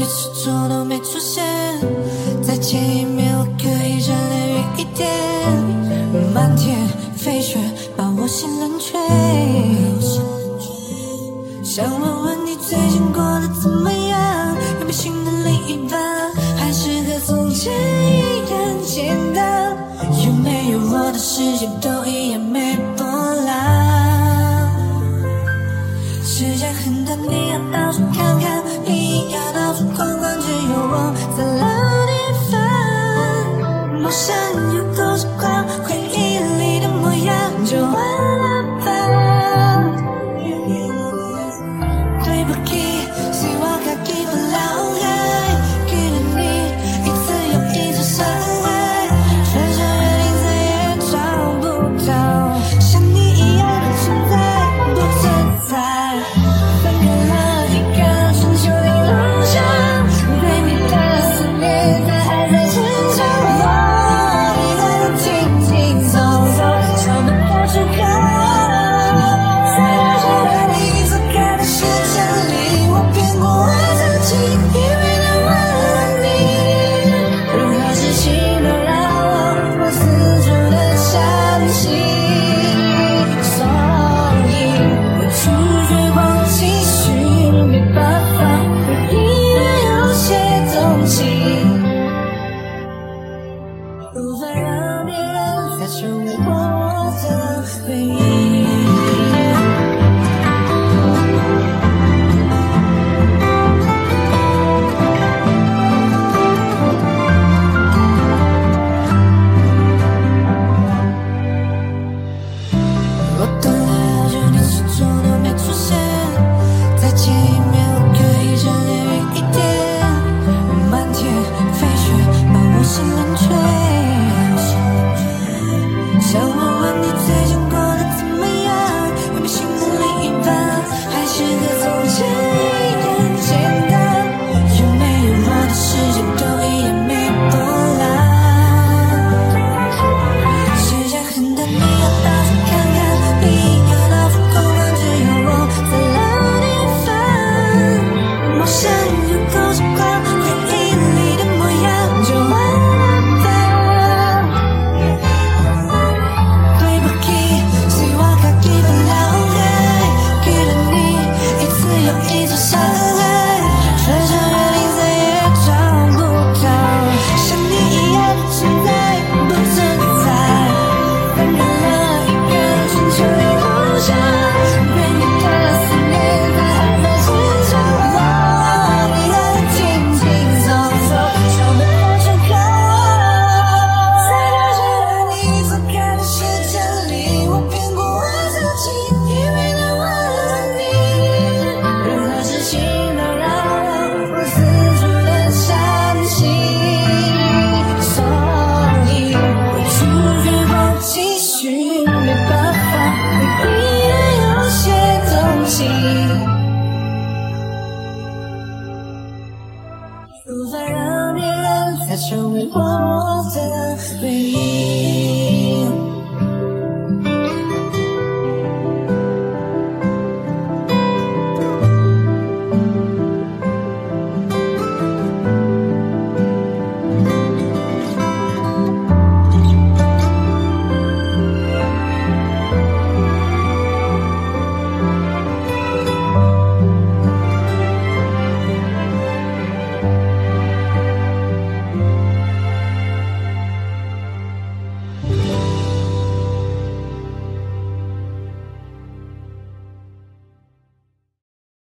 你始终都没出现，再见一面我可以站得远一点，漫天飞雪把我心冷却。想问问你最近过得怎么样？有没有新的另一半？还是和从前一样简单？有没有我的世界都一样。Chỉ 面，可以眷恋无法让别人再成为我的唯一